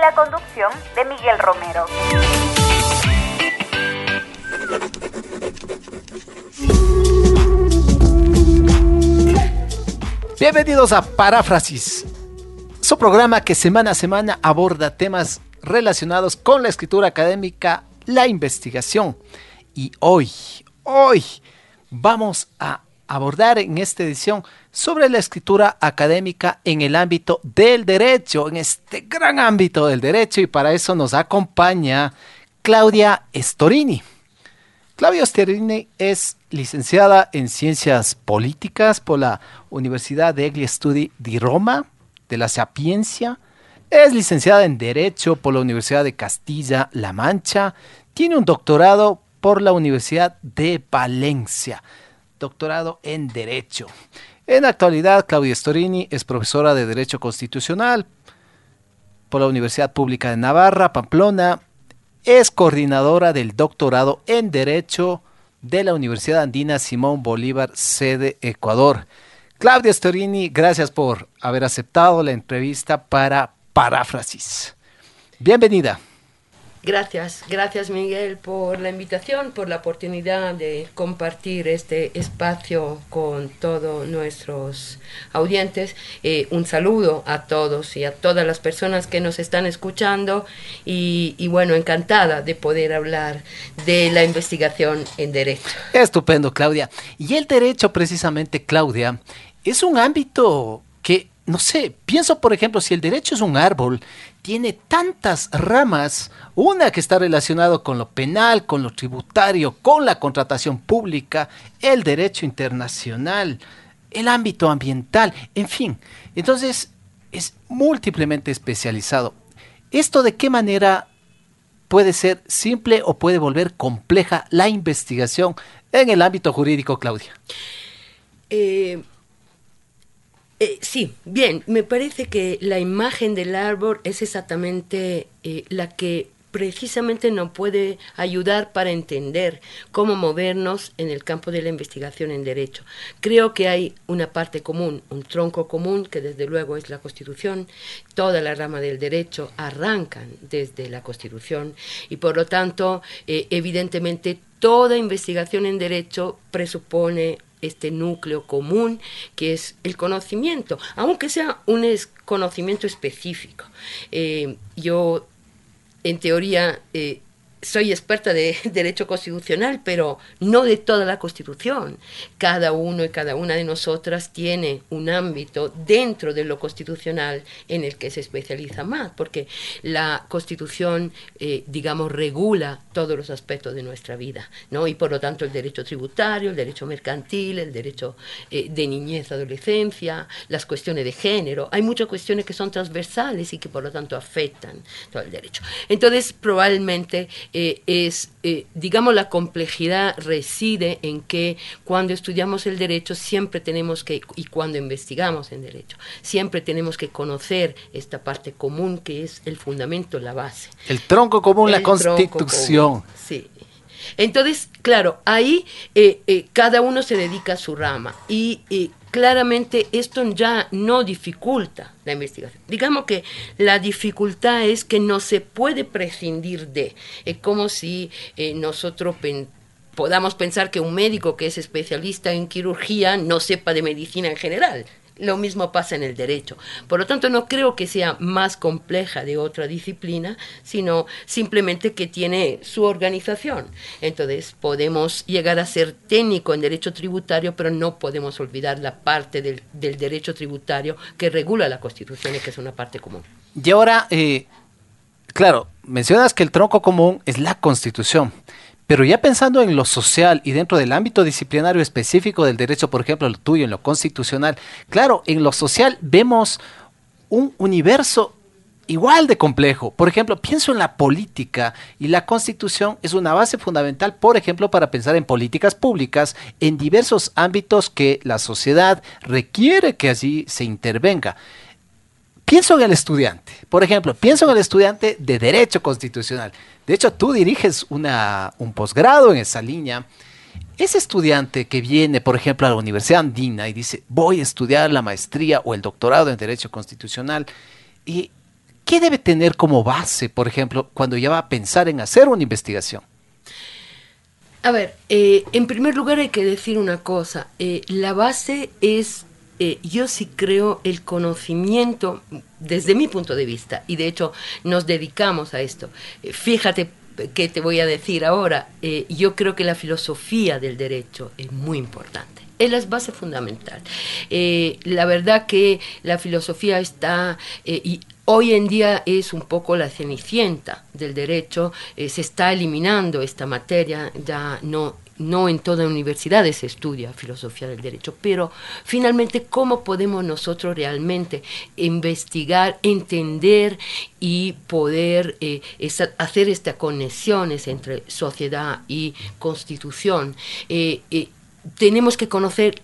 La conducción de Miguel Romero. Bienvenidos a Paráfrasis, su programa que semana a semana aborda temas relacionados con la escritura académica, la investigación. Y hoy, hoy vamos a abordar en esta edición sobre la escritura académica en el ámbito del derecho, en este gran ámbito del derecho, y para eso nos acompaña Claudia Storini. Claudia Storini es licenciada en Ciencias Políticas por la Universidad de Studi di Roma, de la Sapiencia, es licenciada en Derecho por la Universidad de Castilla-La Mancha, tiene un doctorado por la Universidad de Valencia doctorado en Derecho. En la actualidad, Claudia Storini es profesora de Derecho Constitucional por la Universidad Pública de Navarra, Pamplona. Es coordinadora del doctorado en Derecho de la Universidad Andina Simón Bolívar, sede Ecuador. Claudia Storini, gracias por haber aceptado la entrevista para Paráfrasis. Bienvenida. Gracias, gracias Miguel por la invitación, por la oportunidad de compartir este espacio con todos nuestros audientes. Eh, un saludo a todos y a todas las personas que nos están escuchando y, y, bueno, encantada de poder hablar de la investigación en derecho. Estupendo, Claudia. Y el derecho precisamente, Claudia, es un ámbito que no sé, pienso por ejemplo, si el derecho es un árbol, tiene tantas ramas, una que está relacionado con lo penal, con lo tributario, con la contratación pública, el derecho internacional, el ámbito ambiental, en fin. Entonces, es múltiplemente especializado. ¿Esto de qué manera puede ser simple o puede volver compleja la investigación en el ámbito jurídico, Claudia? Eh eh, sí, bien, me parece que la imagen del árbol es exactamente eh, la que precisamente nos puede ayudar para entender cómo movernos en el campo de la investigación en derecho. Creo que hay una parte común, un tronco común, que desde luego es la Constitución. Toda la rama del derecho arrancan desde la Constitución y por lo tanto, eh, evidentemente, toda investigación en derecho presupone este núcleo común que es el conocimiento, aunque sea un conocimiento específico. Eh, yo, en teoría, eh, soy experta de derecho constitucional, pero no de toda la Constitución. Cada uno y cada una de nosotras tiene un ámbito dentro de lo constitucional en el que se especializa más, porque la Constitución, eh, digamos, regula todos los aspectos de nuestra vida, ¿no? Y por lo tanto el derecho tributario, el derecho mercantil, el derecho eh, de niñez, adolescencia, las cuestiones de género. Hay muchas cuestiones que son transversales y que por lo tanto afectan todo el derecho. Entonces, probablemente eh, es, eh, digamos, la complejidad reside en que cuando estudiamos el derecho siempre tenemos que, y cuando investigamos en derecho, siempre tenemos que conocer esta parte común que es el fundamento, la base. El tronco común, la constitución. sí. Entonces, claro, ahí eh, cada uno se dedica a su rama y claramente esto ya no dificulta la investigación. Digamos que la dificultad es que no se puede prescindir de. Es como si eh, nosotros podamos pensar que un médico que es especialista en quirugía no sepa de medicina en general. Lo mismo pasa en el derecho. Por lo tanto, no creo que sea más compleja de otra disciplina, sino simplemente que tiene su organización. Entonces, podemos llegar a ser técnico en derecho tributario, pero no podemos olvidar la parte del, derecho tributario que regula la Constitución y que es una parte común. Y ahora, eh, claro, mencionas que el tronco común es la Constitución. Pero ya pensando en lo social y dentro del ámbito disciplinario específico del derecho, por ejemplo, el tuyo, en lo constitucional, claro, en lo social vemos un universo igual de complejo. Por ejemplo, pienso en la política y la constitución es una base fundamental, por ejemplo, para pensar en políticas públicas en diversos ámbitos que la sociedad requiere que allí se intervenga. Pienso en el estudiante, por ejemplo, pienso en el estudiante de Derecho Constitucional. De hecho, tú diriges una, un posgrado en esa línea. Ese estudiante que viene, por ejemplo, a la Universidad Andina y dice, voy a estudiar la maestría o el doctorado en Derecho Constitucional, y ¿qué debe tener como base, por ejemplo, cuando ya va a pensar en hacer una investigación? A ver, eh, en primer lugar hay que decir una cosa. Eh, la base es, eh, yo sí creo, el conocimiento, desde mi punto de vista, y de hecho nos dedicamos a esto. fíjate que te voy a decir ahora, yo creo que la filosofía del derecho es muy importante es la base fundamental. la verdad que la filosofía está, y Hoy en día es un poco la cenicienta del derecho, eh, se está eliminando esta materia, ya no no en todas universidades se estudia filosofía del derecho, pero finalmente cómo podemos nosotros realmente investigar, entender y poder eh, hacer estas conexiones entre sociedad y constitución. Eh, tenemos que conocer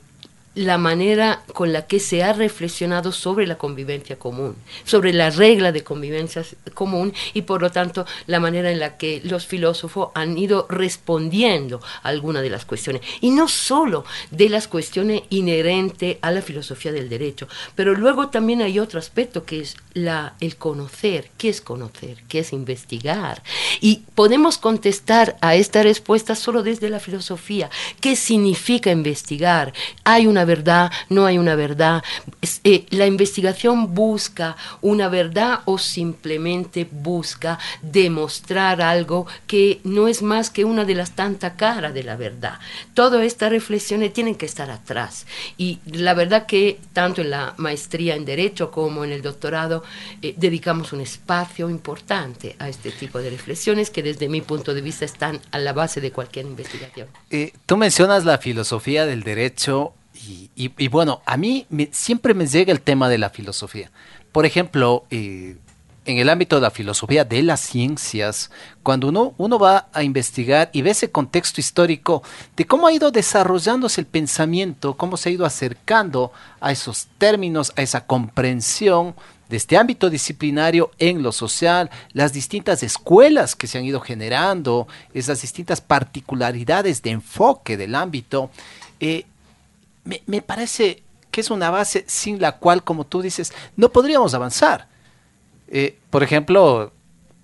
la manera con la que se ha reflexionado sobre la convivencia común, sobre la regla de convivencia común y por lo tanto la manera en la que los filósofos han ido respondiendo a algunas de las cuestiones. Y no solo de las cuestiones inherentes a la filosofía del derecho, pero luego también hay otro aspecto que es la, el conocer. ¿Qué es conocer? ¿Qué es investigar? Y podemos contestar a esta respuesta solo desde la filosofía. ¿Qué significa investigar? Hay una verdad, no hay una verdad. Eh, la investigación busca una verdad o simplemente busca demostrar algo que no es más que una de las tantas caras de la verdad. Todas estas reflexiones tienen que estar atrás. Y la verdad que tanto en la maestría en Derecho como en el doctorado eh, dedicamos un espacio importante a este tipo de reflexiones que desde mi punto de vista están a la base de cualquier investigación. Eh, tú mencionas la filosofía del derecho y, bueno, a mí siempre me llega el tema de la filosofía. Por ejemplo, eh, en el ámbito de la filosofía de las ciencias, cuando uno, uno va a investigar y ve ese contexto histórico de cómo ha ido desarrollándose el pensamiento, cómo se ha ido acercando a esos términos, a esa comprensión de este ámbito disciplinario en lo social, las distintas escuelas que se han ido generando, esas distintas particularidades de enfoque del ámbito, eh, me, parece que es una base sin la cual, como tú dices, no podríamos avanzar. Eh, por ejemplo,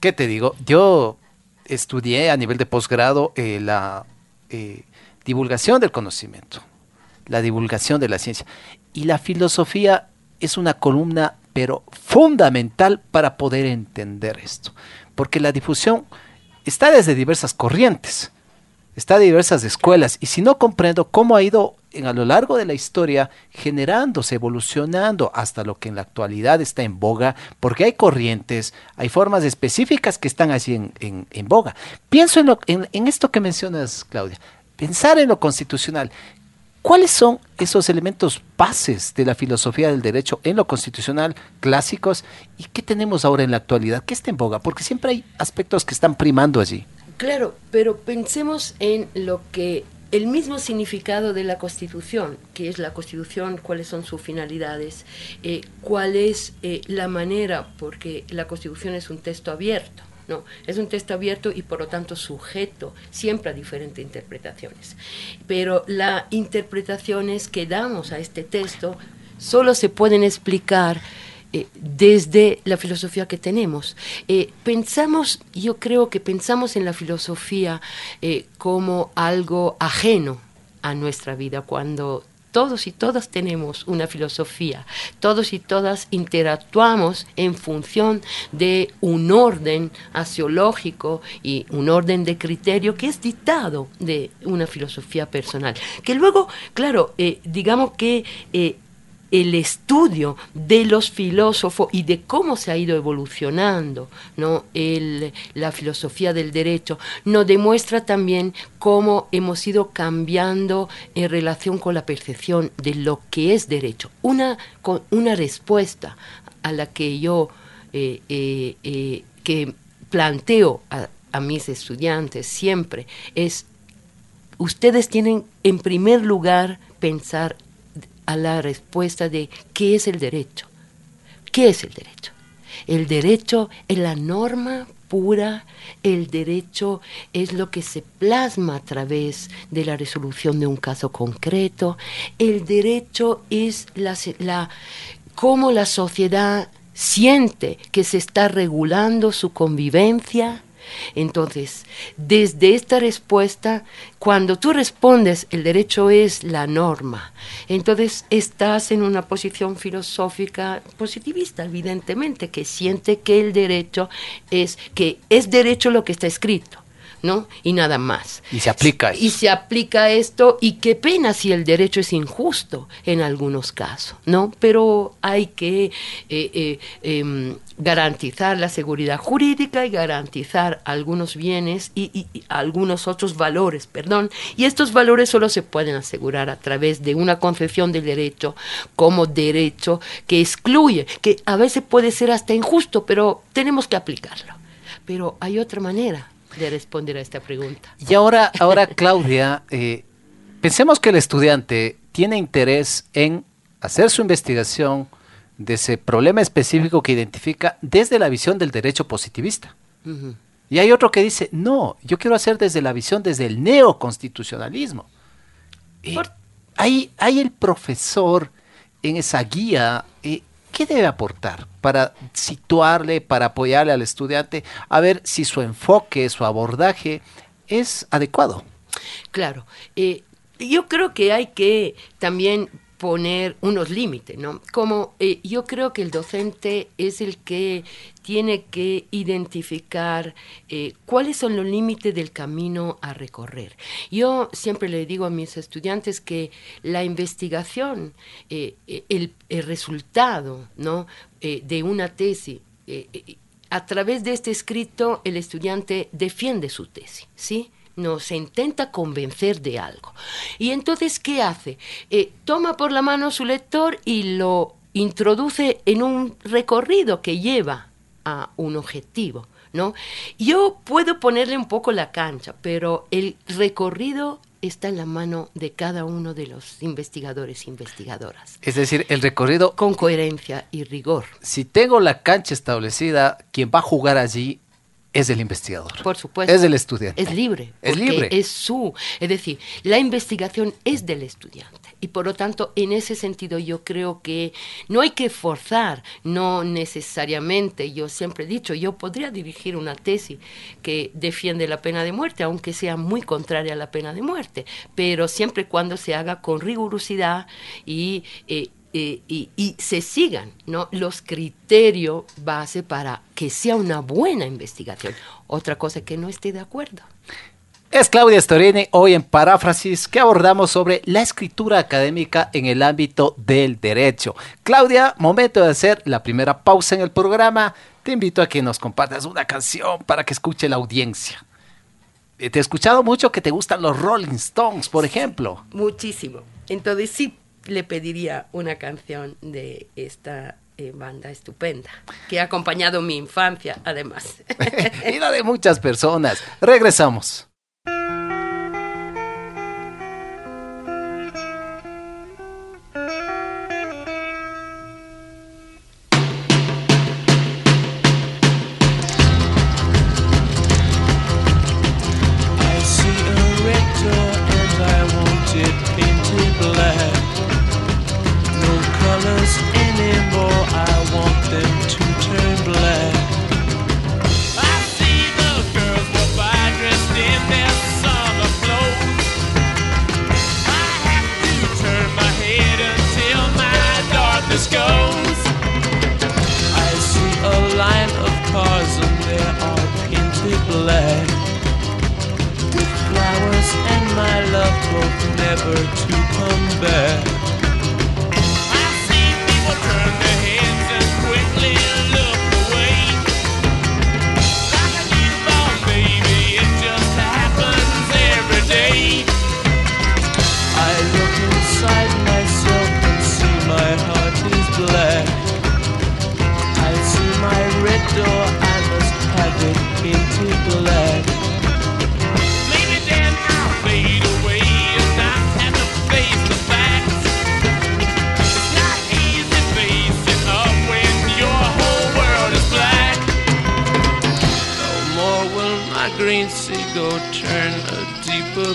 ¿qué te digo? Yo estudié a nivel de posgrado eh, la eh, divulgación del conocimiento, la divulgación de la ciencia. Y la filosofía es una columna, pero fundamental para poder entender esto. Porque la difusión está desde diversas corrientes, está de diversas escuelas. Y si no comprendo cómo ha ido en, a lo largo de la historia generándose, evolucionando hasta lo que en la actualidad está en boga, porque hay corrientes, hay formas específicas que están así en, en, boga. Pienso en, lo, en, esto que mencionas, Claudia, pensar en lo constitucional. ¿Cuáles son esos elementos bases de la filosofía del derecho en lo constitucional clásicos y qué tenemos ahora en la actualidad? ¿Qué está en boga? Porque siempre hay aspectos que están primando allí. Claro, pero pensemos en lo que el mismo significado de la Constitución, que es la Constitución, cuáles son sus finalidades, eh, cuál es eh, la manera, porque la Constitución es un texto abierto, ¿no? Es un texto abierto y por lo tanto sujeto siempre a diferentes interpretaciones. Pero las interpretaciones que damos a este texto solo se pueden explicar eh, desde la filosofía que tenemos. Eh, pensamos, yo creo que pensamos en la filosofía eh, como algo ajeno a nuestra vida cuando todos y todas tenemos una filosofía, todos y todas interactuamos en función de un orden axiológico y un orden de criterio que es dictado de una filosofía personal. Que luego, claro, digamos que el estudio de los filósofos y de cómo se ha ido evolucionando ¿no? la filosofía del derecho, nos demuestra también cómo hemos ido cambiando en relación con la percepción de lo que es derecho. Una, una respuesta a la que yo eh, eh, eh, que planteo a, a mis estudiantes siempre es, ustedes tienen en primer lugar pensar a la respuesta de qué es el derecho. ¿Qué es el derecho? El derecho es la norma pura, el derecho es lo que se plasma a través de la resolución de un caso concreto, el derecho es la, la cómo la sociedad siente que se está regulando su convivencia, entonces, desde esta respuesta, cuando tú respondes, el derecho es la norma, entonces estás en una posición filosófica positivista, evidentemente, que siente que el derecho es, que es derecho lo que está escrito. ¿no? Y nada más. Y se aplica Y se aplica esto, y qué pena si el derecho es injusto en algunos casos, ¿no? Pero hay que eh, eh, em, garantizar la seguridad jurídica y garantizar algunos bienes y, algunos otros valores, perdón. Y estos valores solo se pueden asegurar a través de una concepción del derecho como derecho que excluye, que a veces puede ser hasta injusto, pero tenemos que aplicarlo. Pero hay otra manera de responder a esta pregunta. Y ahora, ahora Claudia, eh, pensemos que el estudiante tiene interés en hacer su investigación de ese problema específico que identifica desde la visión del derecho positivista. Y hay otro que dice, no, yo quiero hacer desde la visión, desde el neoconstitucionalismo. Eh, hay, hay el profesor en esa guía eh, ¿qué debe aportar para situarle, para apoyarle al estudiante a ver si su enfoque, su abordaje es adecuado? Claro. Eh, yo creo que hay que también poner unos límites, ¿no? Como eh, yo creo que el docente es el que tiene que identificar eh, cuáles son los límites del camino a recorrer. Yo siempre le digo a mis estudiantes que la investigación, eh, el, el, resultado ¿no? de una tesis, a través de este escrito el estudiante defiende su tesis, ¿sí? Nos intenta convencer de algo. Y entonces, ¿qué hace? Eh, toma por la mano su lector y lo introduce en un recorrido que lleva a un objetivo. ¿no? Yo puedo ponerle un poco la cancha, pero el recorrido está en la mano de cada uno de los investigadores e investigadoras. Es decir, el recorrido... Con coherencia y rigor. Si tengo la cancha establecida, quien va a jugar allí es el investigador. Por supuesto. Es del estudiante. Es libre. Es libre. Es su. Es decir, la investigación es del estudiante. Y por lo tanto, en ese sentido, yo creo que no hay que forzar, no necesariamente. Yo siempre he dicho, yo podría dirigir una tesis que defiende la pena de muerte, aunque sea muy contraria a la pena de muerte, pero siempre cuando se haga con rigurosidad y eh, eh, y, se sigan ¿no? los criterios base para que sea una buena investigación. Otra cosa que no esté de acuerdo. Es Claudia Storini, hoy en Paráfrasis, que abordamos sobre la escritura académica en el ámbito del derecho. Claudia, momento de hacer la primera pausa en el programa. Te invito a que nos compartas una canción para que escuche la audiencia. Eh, te he escuchado mucho que te gustan los Rolling Stones, por ejemplo. Muchísimo. Entonces sí, le pediría una canción de esta eh, banda estupenda, que ha acompañado mi infancia, además. la de muchas personas. Regresamos.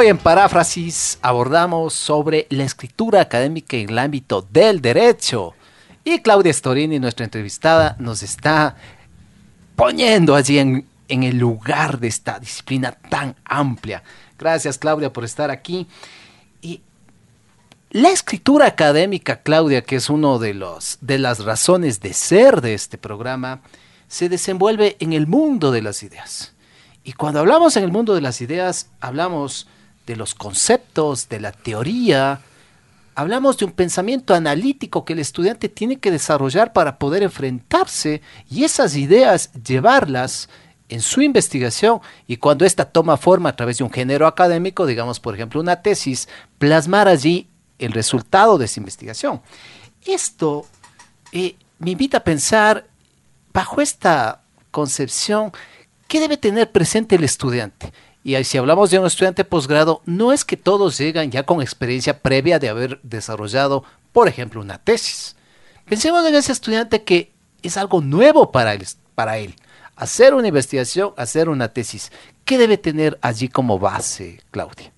Hoy en Paráfrasis abordamos sobre la escritura académica en el ámbito del derecho. Y Claudia Storini, nuestra entrevistada, nos está poniendo allí en, el lugar de esta disciplina tan amplia. Gracias Claudia por estar aquí. Y la escritura académica, Claudia, que es una de, de las razones de ser de este programa, se desenvuelve en el mundo de las ideas. Y cuando hablamos en el mundo de las ideas, hablamos de los conceptos, de la teoría. Hablamos de un pensamiento analítico que el estudiante tiene que desarrollar para poder enfrentarse y esas ideas llevarlas en su investigación y cuando ésta toma forma a través de un género académico, digamos por ejemplo una tesis, plasmar allí el resultado de esa investigación. Esto eh, me invita a pensar bajo esta concepción, ¿qué debe tener presente el estudiante? Y si hablamos de un estudiante posgrado, no es que todos llegan ya con experiencia previa de haber desarrollado, por ejemplo, una tesis. Pensemos en ese estudiante que es algo nuevo para él, para él. Hacer una investigación, hacer una tesis. ¿Qué debe tener allí como base, Claudia?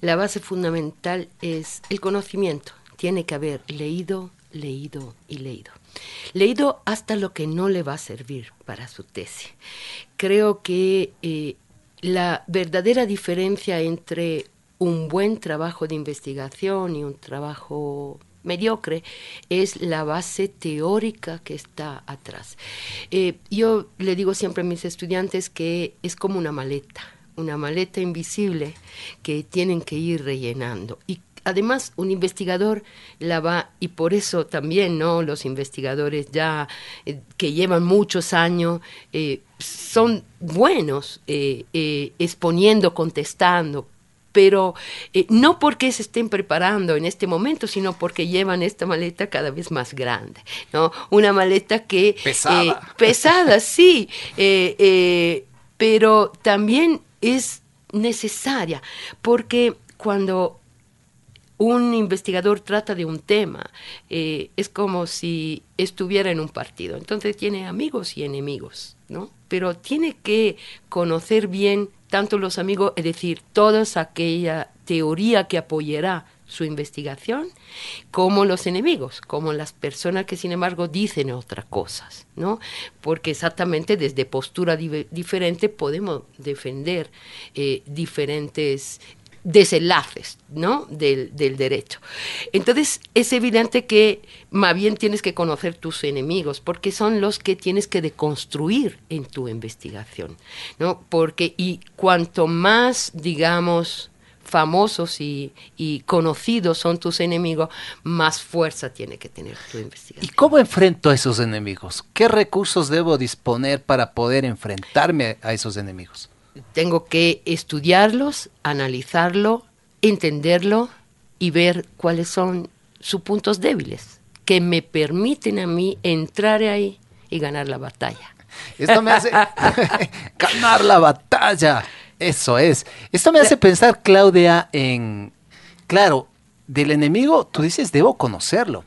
La base fundamental es el conocimiento. Tiene que haber leído, leído y leído. Leído hasta lo que no le va a servir para su tesis. Creo que eh, la verdadera diferencia entre un buen trabajo de investigación y un trabajo mediocre es la base teórica que está atrás. Eh, yo le digo siempre a mis estudiantes que es como una maleta, una maleta invisible que tienen que ir rellenando. Además un investigador la va y por eso también no los investigadores ya eh, que llevan muchos años eh, son buenos eh, exponiendo contestando pero no porque se estén preparando en este momento, sino porque llevan esta maleta cada vez más grande, ¿no? Una maleta que... Pesada. pesada, sí, pero también es necesaria, porque cuando un investigador trata de un tema, eh, es como si estuviera en un partido. Entonces tiene amigos y enemigos, ¿no? Pero tiene que conocer bien tanto los amigos, es decir, toda aquella teoría que apoyará su investigación, como los enemigos, como las personas que sin embargo dicen otras cosas, ¿no? Porque exactamente desde postura diferente podemos defender eh, diferentes desenlaces ¿no? del, del derecho. Entonces es evidente que más bien tienes que conocer tus enemigos, porque son los que tienes que deconstruir en tu investigación. ¿no? Porque, y cuanto más, digamos, famosos y, y conocidos son tus enemigos, más fuerza tiene que tener tu ¿Y investigación. cómo enfrento a esos enemigos? ¿Qué recursos debo disponer para poder enfrentarme a esos enemigos? Tengo que estudiarlos, analizarlo, entenderlo y ver cuáles son sus puntos débiles que me permiten a mí entrar ahí y ganar la batalla. Esto me hace ganar la batalla. Eso es. Esto me hace pensar, Claudia, en, claro, del enemigo, tú dices, debo conocerlo.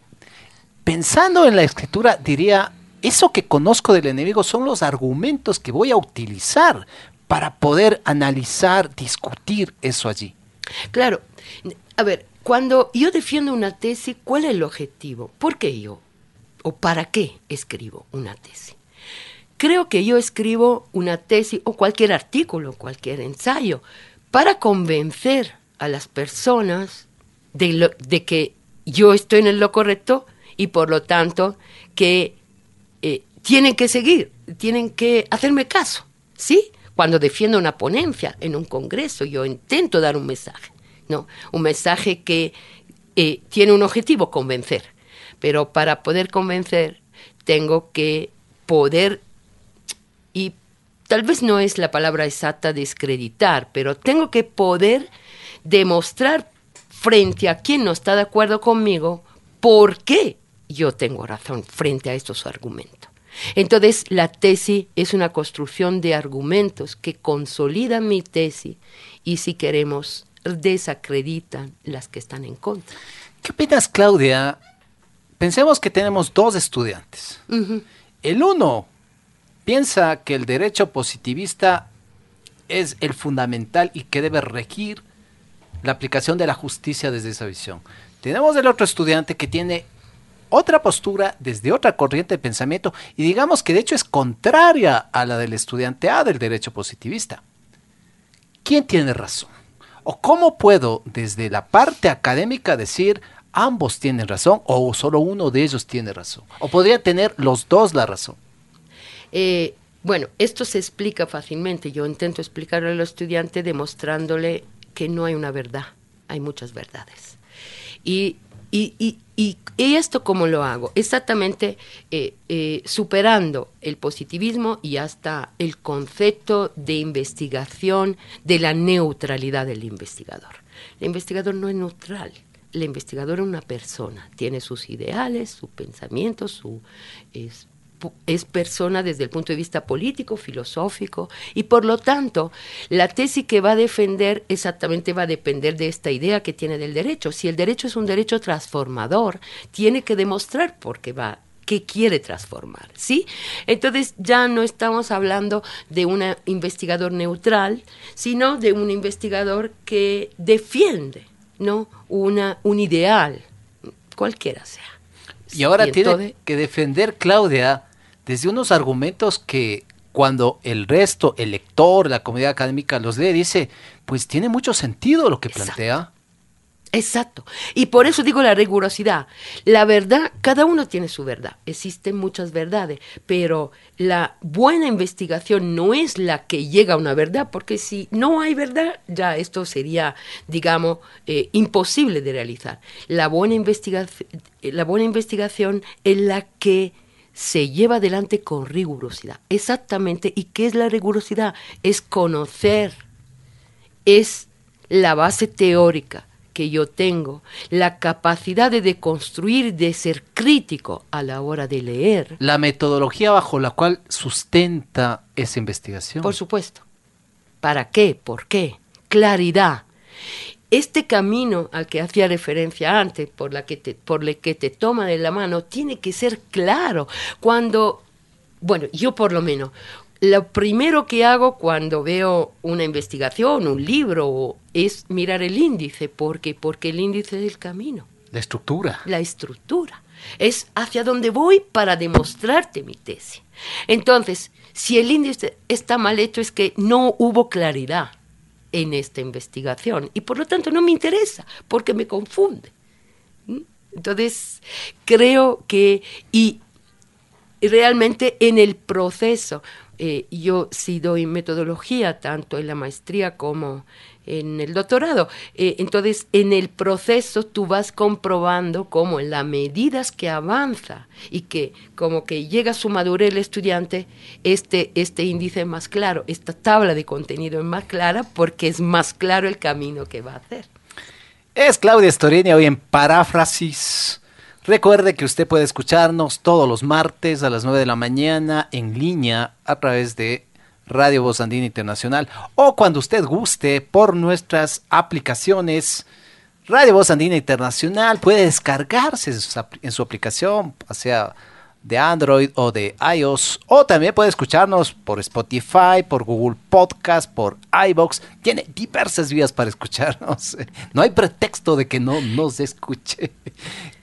Pensando en la escritura, diría, eso que conozco del enemigo son los argumentos que voy a utilizar para poder analizar, discutir eso allí. Claro, a ver, cuando yo defiendo una tesis, ¿cuál es el objetivo? ¿Por qué yo? ¿O para qué escribo una tesis? Creo que yo escribo una tesis o cualquier artículo, cualquier ensayo, para convencer a las personas de, que yo estoy en lo correcto y por lo tanto que eh, tienen que seguir, tienen que hacerme caso, ¿sí? Cuando defiendo una ponencia en un congreso, yo intento dar un mensaje, ¿no? Un mensaje que eh, tiene un objetivo, convencer. Pero para poder convencer, tengo que poder, y tal vez no es la palabra exacta descreditar, pero tengo que poder demostrar frente a quien no está de acuerdo conmigo por qué yo tengo razón frente a estos argumentos. Entonces, la tesis es una construcción de argumentos que consolidan mi tesis y, si queremos, desacreditan las que están en contra. ¿Qué opinas, Claudia? Pensemos que tenemos dos estudiantes. El uno piensa que el derecho positivista es el fundamental y que debe regir la aplicación de la justicia desde esa visión. Tenemos el otro estudiante que tiene otra postura desde otra corriente de pensamiento y digamos que de hecho es contraria a la del estudiante A del derecho positivista. ¿Quién tiene razón? ¿O cómo puedo desde la parte académica decir ambos tienen razón o solo uno de ellos tiene razón? ¿O podría tener los dos la razón? Eh, bueno, esto se explica fácilmente. Yo intento explicarlo al estudiante demostrándole que no hay una verdad, hay muchas verdades. Y, y, esto cómo lo hago? Exactamente eh, eh, superando el positivismo y hasta el concepto de investigación de la neutralidad del investigador. El investigador no es neutral. El investigador es una persona, tiene sus ideales, sus pensamientos, su, es persona desde el punto de vista político, filosófico, y por lo tanto, la tesis que va a defender exactamente va a depender de esta idea que tiene del derecho. Si el derecho es un derecho transformador, tiene que demostrar por qué va que quiere transformar, ¿sí? Entonces ya no estamos hablando de un investigador neutral, sino de un investigador que defiende, ¿no? Una, un ideal, cualquiera sea. Y ahora Y tiene que defender Claudia desde unos argumentos que cuando el resto, el lector, la comunidad académica los lee, dice, pues tiene mucho sentido lo que Exacto. plantea. Exacto. Y por eso digo la rigurosidad. La verdad, cada uno tiene su verdad. Existen muchas verdades, pero la buena investigación no es la que llega a una verdad, porque si no hay verdad, ya esto sería, digamos, eh, imposible de realizar. La buena, la buena investigación es la que se lleva adelante con rigurosidad. Exactamente. ¿Y qué es la rigurosidad? Es conocer es la base teórica que yo tengo, la capacidad de deconstruir, de ser crítico a la hora de leer, La metodología bajo la cual sustenta esa investigación. por supuesto. ¿Para qué? ¿Por qué? Claridad. Este camino al que hacía referencia antes, por, la que te, por el que te toma de la mano, tiene que ser claro. Cuando, bueno, yo por lo menos, lo primero que hago cuando veo una investigación, un libro, es mirar el índice, porque porque el índice es el camino La estructura. la estructura. Es hacia dónde voy para demostrarte mi tesis. Entonces, si el índice está mal hecho es que no hubo claridad. En esta investigación y por lo tanto no me interesa porque me confunde. ¿Mm? Entonces, creo que, y realmente en el proceso, eh, yo sí doy metodología tanto en la maestría como en el doctorado. Eh, entonces, en el proceso tú vas comprobando cómo en las medidas que avanza y que como que llega a su madurez el estudiante, este, este índice es más claro, esta tabla de contenido es más clara porque es más claro el camino que va a hacer. Es Claudia Storini hoy en Paráfrasis. Recuerde que usted puede escucharnos todos los martes a las 9 de la mañana en línea a través de Radio Voz Andina Internacional o cuando usted guste por nuestras aplicaciones. Radio Voz Andina Internacional puede descargarse en su, aplicación, sea de Android o de iOS, o también puede escucharnos por Spotify, por Google Podcast, por iBox. Tiene diversas vías para escucharnos. No hay pretexto de que no nos escuche.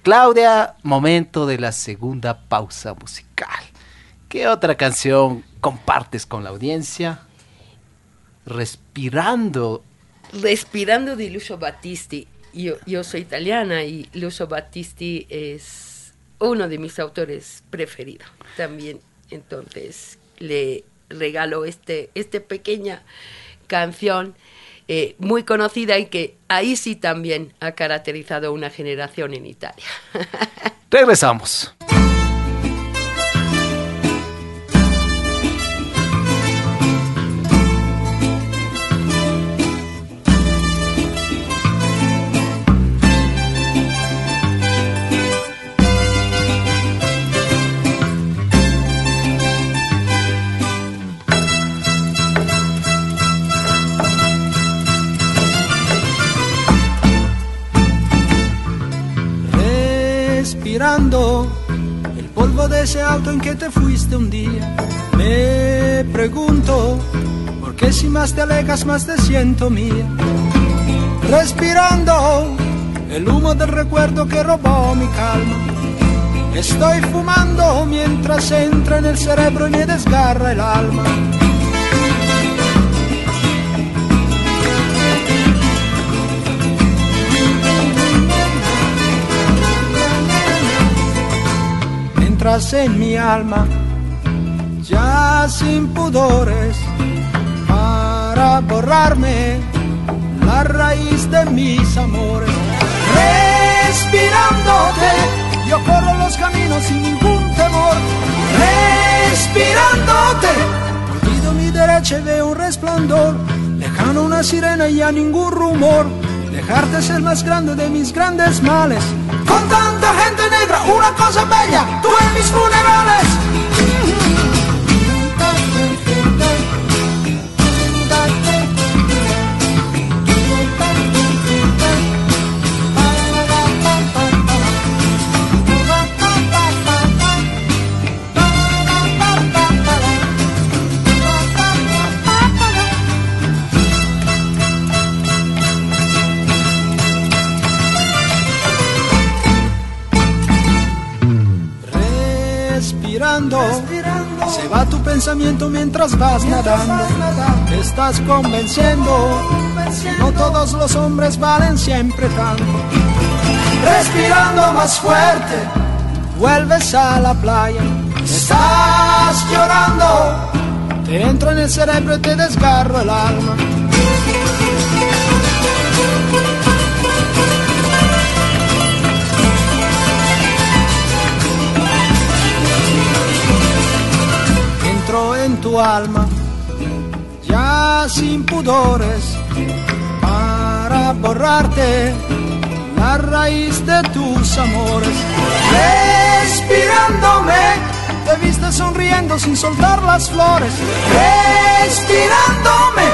Claudia, momento de la segunda pausa musical. ¿Qué otra canción compartes con la audiencia? Respirando. Respirando de Lucio Battisti. Yo, yo soy italiana y Lucio Battisti es uno de mis autores preferidos también. Entonces le regalo este, este pequeña canción eh, muy conocida y que ahí sí también ha caracterizado una generación en Italia. Regresamos. El polvo de ese auto en que te fuiste un día. Me pregunto, ¿por qué si más te alejas más te siento mía? Respirando el humo del recuerdo que robó mi calma. Estoy fumando mientras entra en el cerebro y me desgarra el alma. En mi alma, ya sin pudores, para borrarme la raíz de mis amores. Respirándote, yo corro los caminos sin ningún temor. Respirándote, olvido mi derecha y veo un resplandor, lejano una sirena y a ningún rumor. Dejarte es el más grande de mis grandes males con tanta gente negra, una cosa bella, tú en mis funerales. Pensamiento mientras vas nadando. Te estás convenciendo no todos los hombres valen siempre tanto. Respirando más fuerte, vuelves a la playa. Estás llorando, te entro en el cerebro y te desgarro el alma. Tu alma, ya sin pudores, para borrarte la raíz de tus amores. Respirándome, te viste sonriendo sin soltar las flores. Respirándome,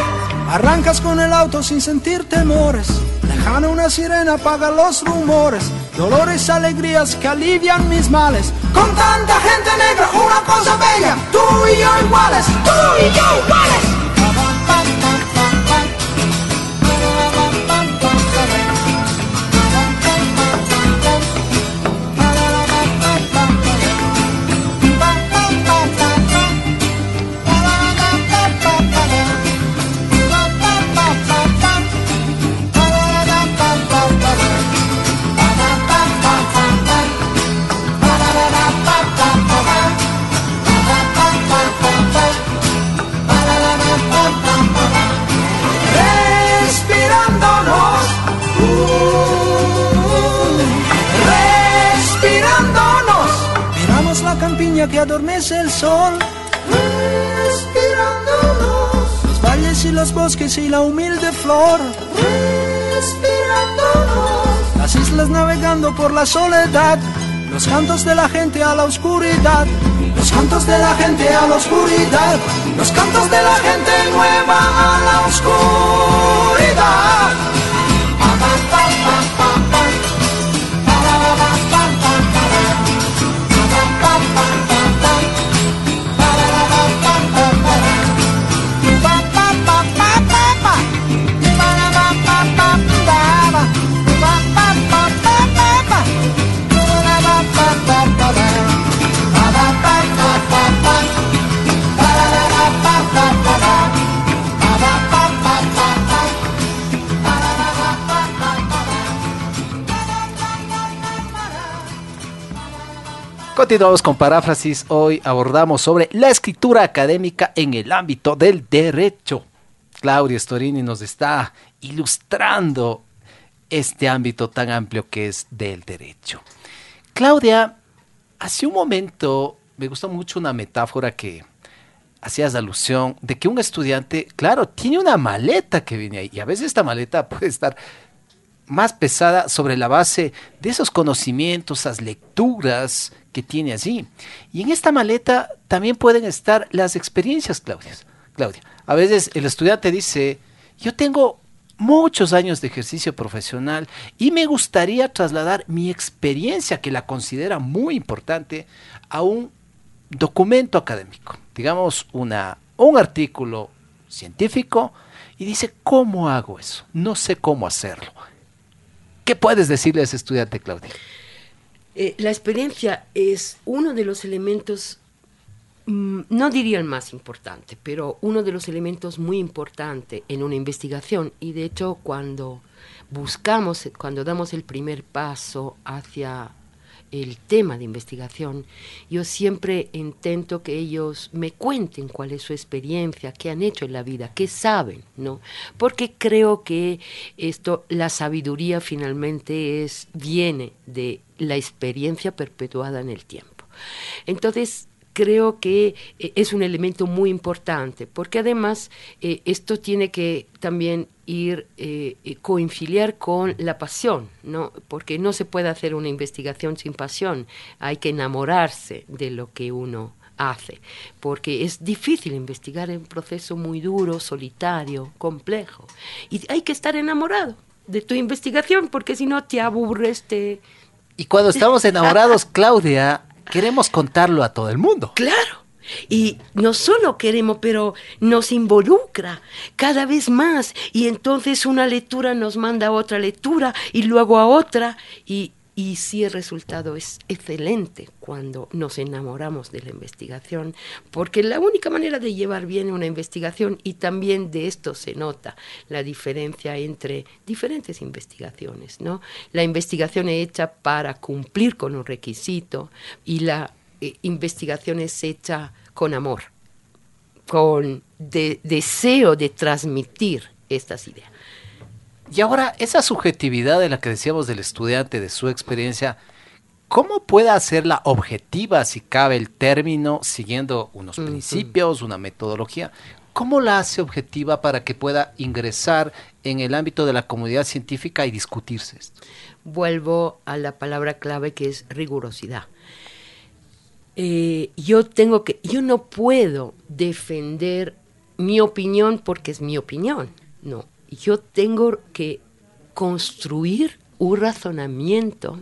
arrancas con el auto sin sentir temores. Lejana una sirena apaga los rumores, dolores, alegrías que alivian mis males con tanta gente negra, una cosa bella, tú y yo iguales, tú y yo iguales. El sol. Respirándonos. Los valles y los bosques y la humilde flor. Respirándonos. Las islas navegando por la soledad. Los cantos de la gente a la oscuridad. Los cantos de la gente a la oscuridad. Los cantos de la gente nueva a la oscuridad. Continuamos con paráfrasis. Hoy abordamos sobre la escritura académica en el ámbito del derecho. Claudio Storini nos está ilustrando este ámbito tan amplio que es del derecho. Claudia, hace un momento me gusta mucho una metáfora que hacías alusión de que un estudiante, claro, tiene una maleta que viene ahí y a veces esta maleta puede estar más pesada sobre la base de esos conocimientos, esas lecturas tiene allí. Y en esta maleta también pueden estar las experiencias, Claudia. Claudia, a veces el estudiante dice, yo tengo muchos años de ejercicio profesional y me gustaría trasladar mi experiencia, que la considera muy importante, a un documento académico, digamos una, un artículo científico, y dice, ¿cómo hago eso? No sé cómo hacerlo. ¿Qué puedes decirle a ese estudiante, Claudia? Eh, la experiencia es uno de los elementos, mm, no diría el más importante, pero uno de los elementos muy importantes en una investigación. Y de hecho, cuando buscamos, cuando damos el primer paso hacia el tema de investigación, yo siempre intento que ellos me cuenten cuál es su experiencia, qué han hecho en la vida, qué saben, ¿no? Porque creo que esto, la sabiduría finalmente es, viene de la experiencia perpetuada en el tiempo. Entonces, creo que eh, es un elemento muy importante, porque además eh, esto tiene que también ir eh, eh, coincidir con la pasión, ¿no? porque no se puede hacer una investigación sin pasión, hay que enamorarse de lo que uno hace, porque es difícil investigar en un proceso muy duro, solitario, complejo, y hay que estar enamorado de tu investigación, porque si no te aburres, te... Y cuando estamos enamorados, Claudia, queremos contarlo a todo el mundo. Claro. Y no solo queremos, pero nos involucra cada vez más. Y entonces una lectura nos manda a otra lectura y luego a otra. Y, y sí el resultado es excelente cuando nos enamoramos de la investigación, porque la única manera de llevar bien una investigación, y también de esto se nota la diferencia entre diferentes investigaciones, ¿no? La investigación es hecha para cumplir con un requisito y la eh, investigación es hecha con amor, con de- deseo de transmitir estas ideas. Y ahora, esa subjetividad de la que decíamos del estudiante, de su experiencia, ¿cómo puede hacerla objetiva, si cabe el término, siguiendo unos principios, una metodología? ¿Cómo la hace objetiva para que pueda ingresar en el ámbito de la comunidad científica y discutirse esto? vuelvo a la palabra clave que es rigurosidad. Eh, yo tengo que, yo no puedo defender mi opinión porque es mi opinión. No, yo tengo que construir un razonamiento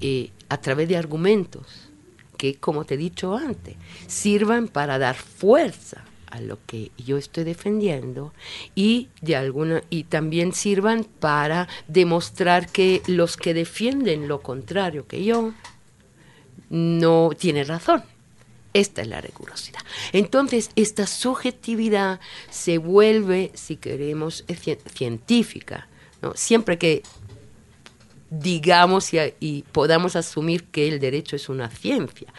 eh, a través de argumentos que, como te he dicho antes, sirvan para dar fuerza a lo que yo estoy defendiendo y de alguna y también sirvan para demostrar que los que defienden lo contrario que yo no tienen razón. Esta es la rigurosidad. Entonces, esta subjetividad se vuelve, si queremos, eh, cien- científica. Siempre que digamos y, y podamos asumir que el derecho es una ciencia.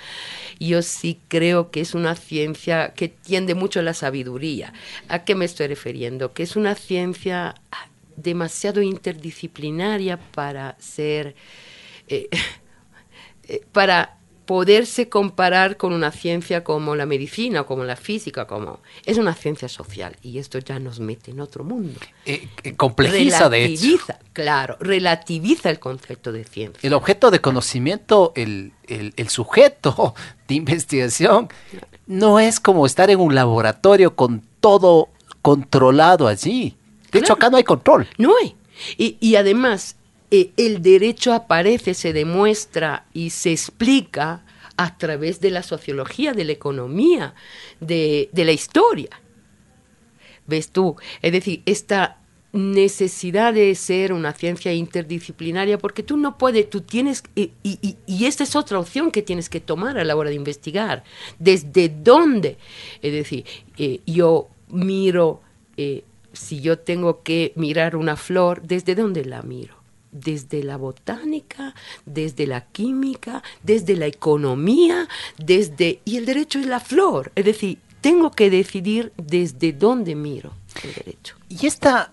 Yo sí creo que es una ciencia que tiende mucho a la sabiduría. ¿A qué me estoy refiriendo? Que es una ciencia ah, demasiado interdisciplinaria para ser... eh, eh, para poderse comparar con una ciencia como la medicina como la física, como es una ciencia social y esto ya nos mete en otro mundo. Eh, eh, complejiza, de hecho. Claro, relativiza el concepto de ciencia. El objeto de conocimiento, el, el- el sujeto de investigación, no es como estar en un laboratorio con todo controlado allí. De hecho, acá no hay control. No hay. Y, y además, eh, el derecho aparece, se demuestra y se explica a través de la sociología, de la economía, de, la historia. ¿Ves tú? Es decir, esta necesidad de ser una ciencia interdisciplinaria, porque tú no puedes, tú tienes, y esta es otra opción que tienes que tomar a la hora de investigar. ¿Desde dónde? Es decir, eh, yo miro, eh, si yo tengo que mirar una flor, ¿desde dónde la miro? Desde la botánica, desde la química, desde la economía, desde... Y el derecho es la flor, es decir, tengo que decidir desde dónde miro el derecho. Y esta,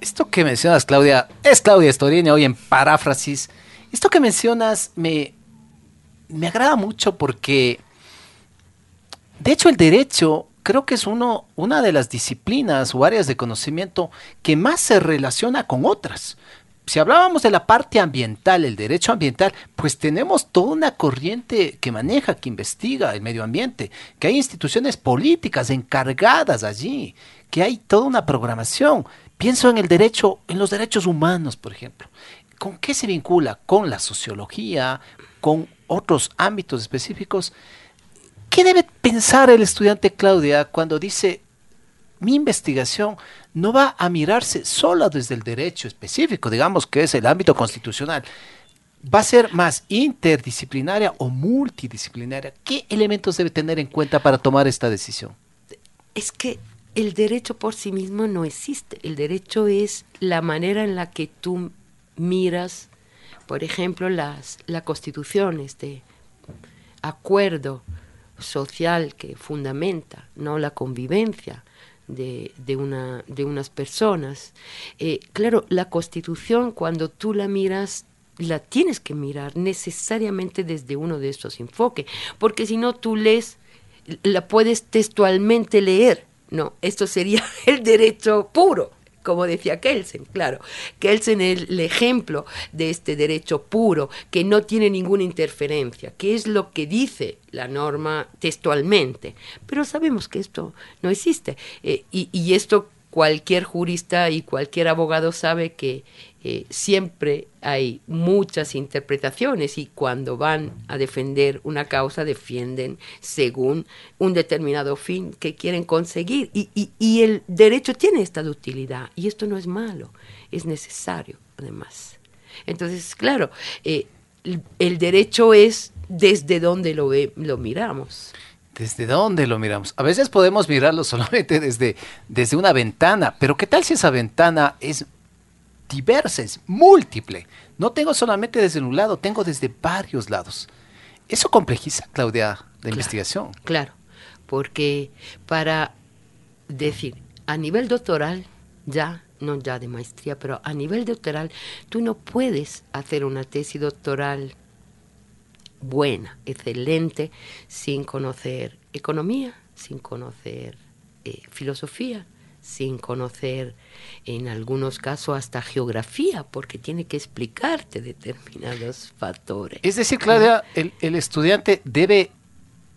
esto que mencionas, Claudia, es Claudia Storini hoy en paráfrasis. Esto que mencionas me, me agrada mucho porque, de hecho, el derecho creo que es uno, una de las disciplinas o áreas de conocimiento que más se relaciona con otras. Si hablábamos de la parte ambiental, el derecho ambiental, pues tenemos toda una corriente que maneja, que investiga el medio ambiente, que hay instituciones políticas encargadas allí, que hay toda una programación. Pienso en el derecho, en los derechos humanos, por ejemplo. ¿Con qué se vincula? Con la sociología, con otros ámbitos específicos. ¿Qué debe pensar el estudiante Claudia cuando dice mi investigación no va a mirarse solo desde el derecho específico, digamos que es el ámbito constitucional? ¿Va a ser más interdisciplinaria o multidisciplinaria? ¿Qué elementos debe tener en cuenta para tomar esta decisión? Es que el derecho por sí mismo no existe. El derecho es la manera en la que tú miras, por ejemplo, las, la constitución, este acuerdo social que fundamenta no la convivencia de, de, una, de unas personas. Eh, claro, la constitución cuando tú la miras la tienes que mirar necesariamente desde uno de estos enfoques, porque si no tú lees, la puedes textualmente leer, no, esto sería el derecho puro, como decía Kelsen, claro. Kelsen es el ejemplo de este derecho puro, que no tiene ninguna interferencia, que es lo que dice la norma textualmente. Pero sabemos que esto no existe. Eh, y, y, esto cualquier jurista y cualquier abogado sabe que eh, siempre hay muchas interpretaciones y cuando van a defender una causa defienden según un determinado fin que quieren conseguir. Y, y, el derecho tiene esta ductilidad y esto no es malo, es necesario además. Entonces, claro, eh, el, el, derecho es desde donde lo, ve, lo miramos. ¿Desde dónde lo miramos? A veces podemos mirarlo solamente desde, desde una ventana, pero ¿qué tal si esa ventana es diversa, es múltiple? No tengo solamente desde un lado, tengo desde varios lados. Eso complejiza, Claudia, la claro, investigación. Claro, porque para decir, a nivel doctoral, ya, no ya de maestría, pero a nivel doctoral, tú no puedes hacer una tesis doctoral buena, excelente, sin conocer economía, sin conocer eh, filosofía, sin conocer en algunos casos hasta geografía, porque tiene que explicarte determinados factores. Es decir, Claudia, el, el estudiante debe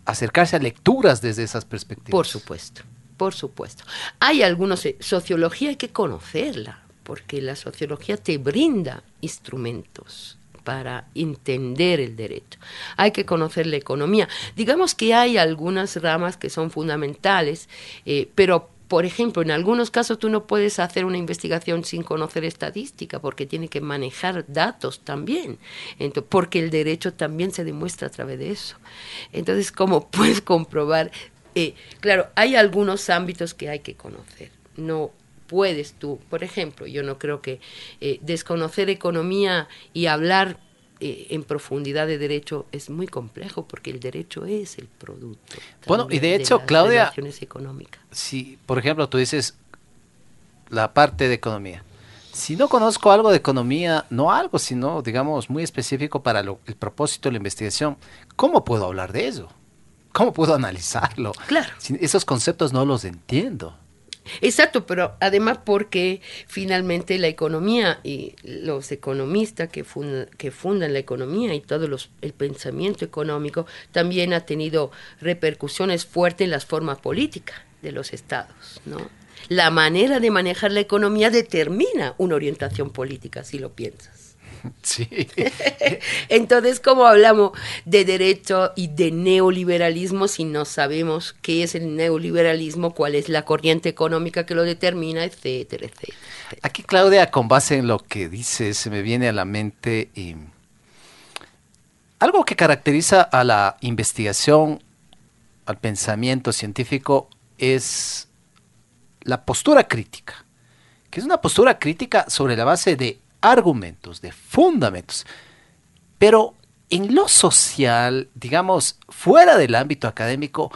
acercarse a lecturas desde esas perspectivas. Por supuesto, por supuesto. Hay algunos, eh, sociología hay que conocerla, porque la sociología te brinda instrumentos para entender el derecho. Hay que conocer la economía. Digamos que hay algunas ramas que son fundamentales, eh, pero por ejemplo, en algunos casos tú no puedes hacer una investigación sin conocer estadística, porque tiene que manejar datos también, Entonces, porque el derecho también se demuestra a través de eso. Entonces, como puedes comprobar, eh, claro, hay algunos ámbitos que hay que conocer. No puedes tú, por ejemplo, yo no creo que eh, desconocer economía y hablar eh, en profundidad de derecho es muy complejo porque el derecho es el producto. Bueno, y de hecho, las Claudia, relaciones económicas. si por ejemplo tú dices la parte de economía, Si no conozco algo de economía, no algo, sino, digamos, muy específico para lo- el propósito de la investigación, ¿cómo puedo hablar de eso? ¿Cómo puedo analizarlo? Claro. Si esos conceptos no los entiendo. Exacto, pero además porque finalmente la economía y los economistas que, que fundan la economía y todo los, el pensamiento económico también ha tenido repercusiones fuertes en las formas políticas de los estados, ¿no? La manera de manejar la economía determina una orientación política, si lo piensas. Sí. Entonces, ¿cómo hablamos de derecho y de neoliberalismo si no sabemos qué es el neoliberalismo, cuál es la corriente económica que lo determina, etcétera, etcétera? Aquí, Claudia, con base en lo que dice, se me viene a la mente eh, algo que caracteriza a la investigación, al pensamiento científico, es la postura crítica, que es una postura crítica sobre la base de argumentos, de fundamentos. Pero en lo social, digamos, fuera del ámbito académico,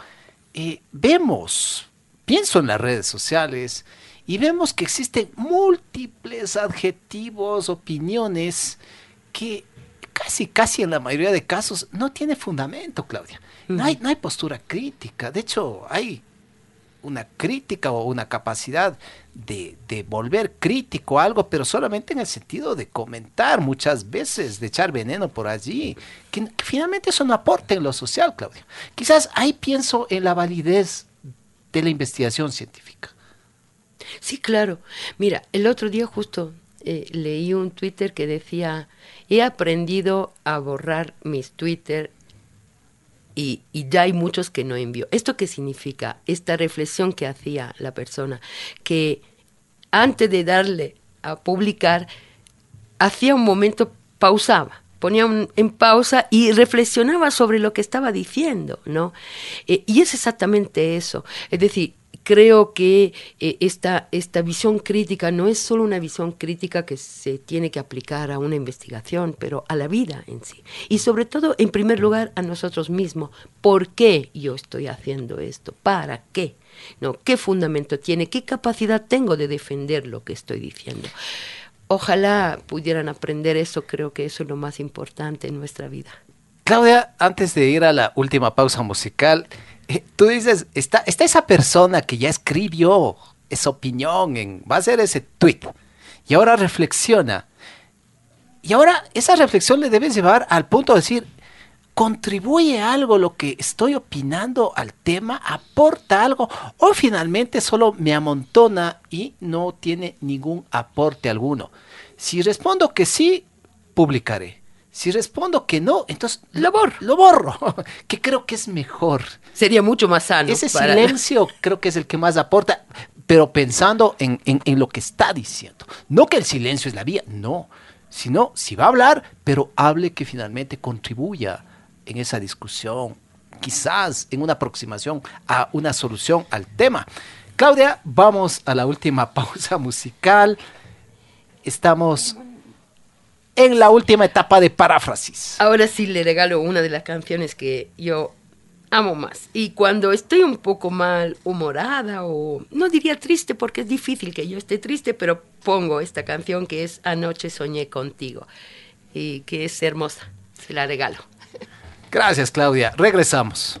eh, vemos, pienso en las redes sociales, y vemos que existen múltiples adjetivos, opiniones, que casi, casi en la mayoría de casos no tiene fundamento, Claudia. No hay, no hay postura crítica. De hecho, hay una crítica o una capacidad de, de volver crítico algo, pero solamente en el sentido de comentar muchas veces, de echar veneno por allí, que, finalmente eso no aporta en lo social, Claudia. Quizás ahí pienso en la validez de la investigación científica. Sí, claro. Mira, el otro día justo eh, leí un Twitter que decía, he aprendido a borrar mis Twitter y, ya hay muchos que no envío. ¿Esto qué significa? Esta reflexión que hacía la persona, que antes de darle a publicar, hacía un momento, pausaba, ponía un- en pausa y reflexionaba sobre lo que estaba diciendo, ¿no? Eh, y es exactamente eso. Es decir, creo que eh, esta, esta visión crítica no es solo una visión crítica que se tiene que aplicar a una investigación, pero a la vida en sí. Y sobre todo, en primer lugar, a nosotros mismos. ¿Por qué yo estoy haciendo esto? ¿Para qué? ¿No? ¿Qué fundamento tiene? ¿Qué capacidad tengo de defender lo que estoy diciendo? Ojalá pudieran aprender eso, creo que eso es lo más importante en nuestra vida. Claudia, antes de ir a la última pausa musical, tú dices, está, está esa persona que ya escribió esa opinión, en, va a hacer ese tweet, y ahora reflexiona. Y ahora esa reflexión le debes llevar al punto de decir, ¿contribuye algo lo que estoy opinando al tema? ¿Aporta algo? ¿O finalmente solo me amontona y no tiene ningún aporte alguno? Si respondo que sí, publicaré. Si respondo que no, entonces Lo borro. Lo borro, que creo que es mejor. Sería mucho más sano. Ese para- silencio creo que es el que más aporta, pero pensando en, en- en lo que está diciendo. No que el silencio es la vía, no. Sino, si va a hablar, pero hable que finalmente contribuya en esa discusión, quizás en una aproximación a una solución al tema. Claudia, vamos a la última pausa musical. Estamos en la última etapa de paráfrasis. Ahora sí le regalo una de las canciones que yo amo más. Y cuando estoy un poco mal humorada o no diría triste porque es difícil que yo esté triste, pero pongo esta canción que es Anoche soñé contigo y que es hermosa. Se la regalo. Gracias, Claudia. Regresamos.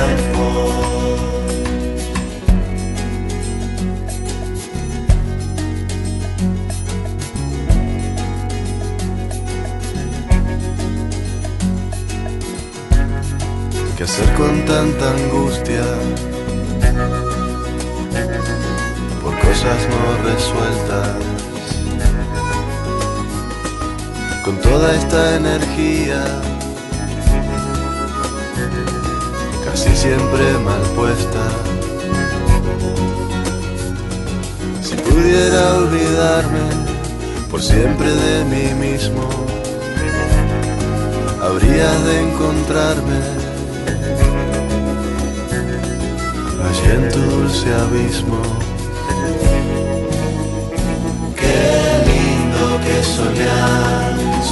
Energía, casi siempre mal puesta. Si pudiera olvidarme por siempre de mí mismo, habría de encontrarme allí en tu dulce abismo. Qué lindo que soñar,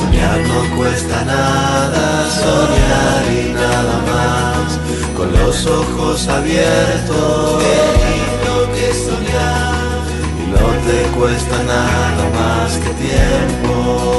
soñar no cuesta nada, soñar y nada más, con los ojos abiertos. Qué lindo que soñar, y no te cuesta nada más que tiempo.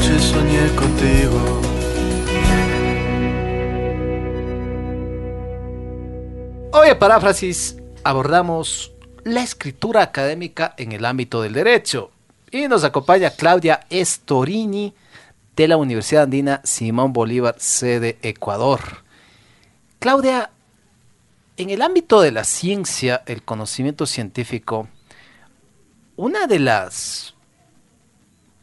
Soñé contigo. Hoy en Paráfrasis abordamos la escritura académica en el ámbito del derecho y nos acompaña Claudia Estorini de la Universidad Andina Simón Bolívar, sede Ecuador. Claudia, en el ámbito de la ciencia, el conocimiento científico, una de las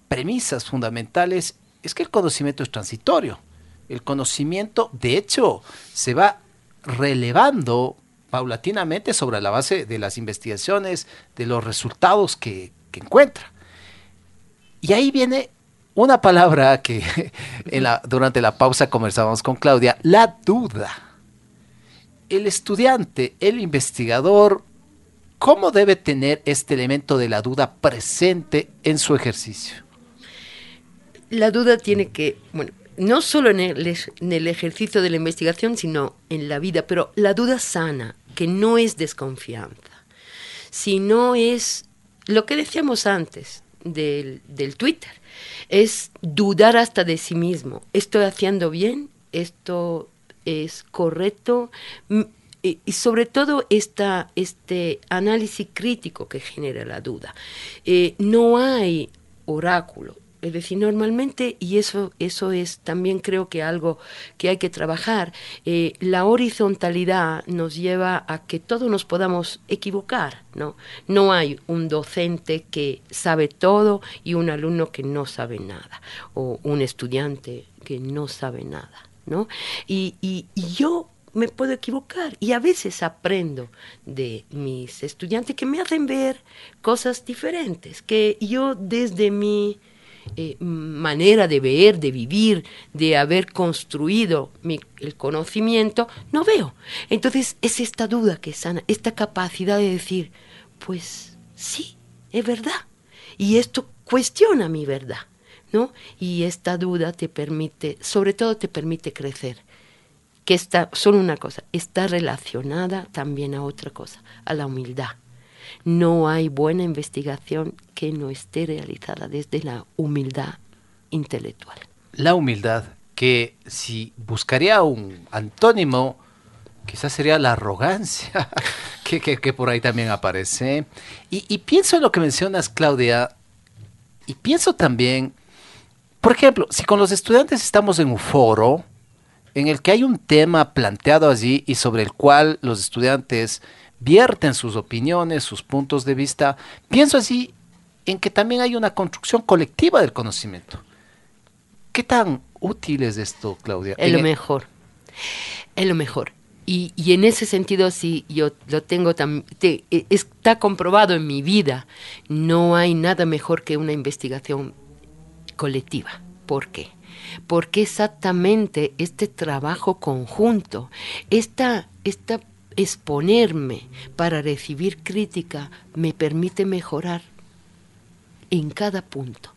premisas fundamentales es que el conocimiento es transitorio. El conocimiento, de hecho, se va relevando paulatinamente sobre la base de las investigaciones, de los resultados que, encuentra. Y ahí viene una palabra que durante la pausa conversábamos con Claudia, la duda. El estudiante, el investigador, ¿cómo debe tener este elemento de la duda presente en su ejercicio? La duda tiene que, bueno, no solo en el, en el ejercicio de la investigación, sino en la vida, pero la duda sana, que no es desconfianza, sino es lo que decíamos antes del, del Twitter, es dudar hasta de sí mismo. ¿Estoy haciendo bien? ¿Esto es correcto? Mm, Y, y sobre todo esta, este análisis crítico que genera la duda. Eh, no hay oráculo. Es decir, normalmente, y eso, eso es también creo que algo que hay que trabajar, eh, la horizontalidad nos lleva a que todos nos podamos equivocar, ¿no? No hay un docente que sabe todo y un alumno que no sabe nada, o un estudiante que no sabe nada, ¿no? Y, y, y yo me puedo equivocar y a veces aprendo de mis estudiantes que me hacen ver cosas diferentes, que yo desde mi eh, manera de ver, de vivir, de haber construido el conocimiento, no veo. Entonces es esta duda que sana, esta capacidad de decir, pues sí, es verdad. Y esto cuestiona mi verdad, ¿no? Y esta duda te permite, sobre todo te permite crecer que está, solo una cosa, está relacionada también a otra cosa, a la humildad. No hay buena investigación que no esté realizada desde la humildad intelectual. La humildad, que si buscaría un antónimo, quizás sería la arrogancia, que, que- por ahí también aparece. Y, y pienso en lo que mencionas, Claudia, y pienso también, por ejemplo, si con los estudiantes estamos en un foro en el que hay un tema planteado allí y sobre el cual los estudiantes vierten sus opiniones, sus puntos de vista, pienso así en que también hay una construcción colectiva del conocimiento. ¿Qué tan útil es esto, Claudia? Es lo el- mejor. Es lo mejor. Y, y en ese sentido, sí, yo lo tengo también. Está comprobado en mi vida. No hay nada mejor que una investigación colectiva. ¿Por qué? Porque exactamente este trabajo conjunto, esta, esta exponerme para recibir crítica, me permite mejorar en cada punto.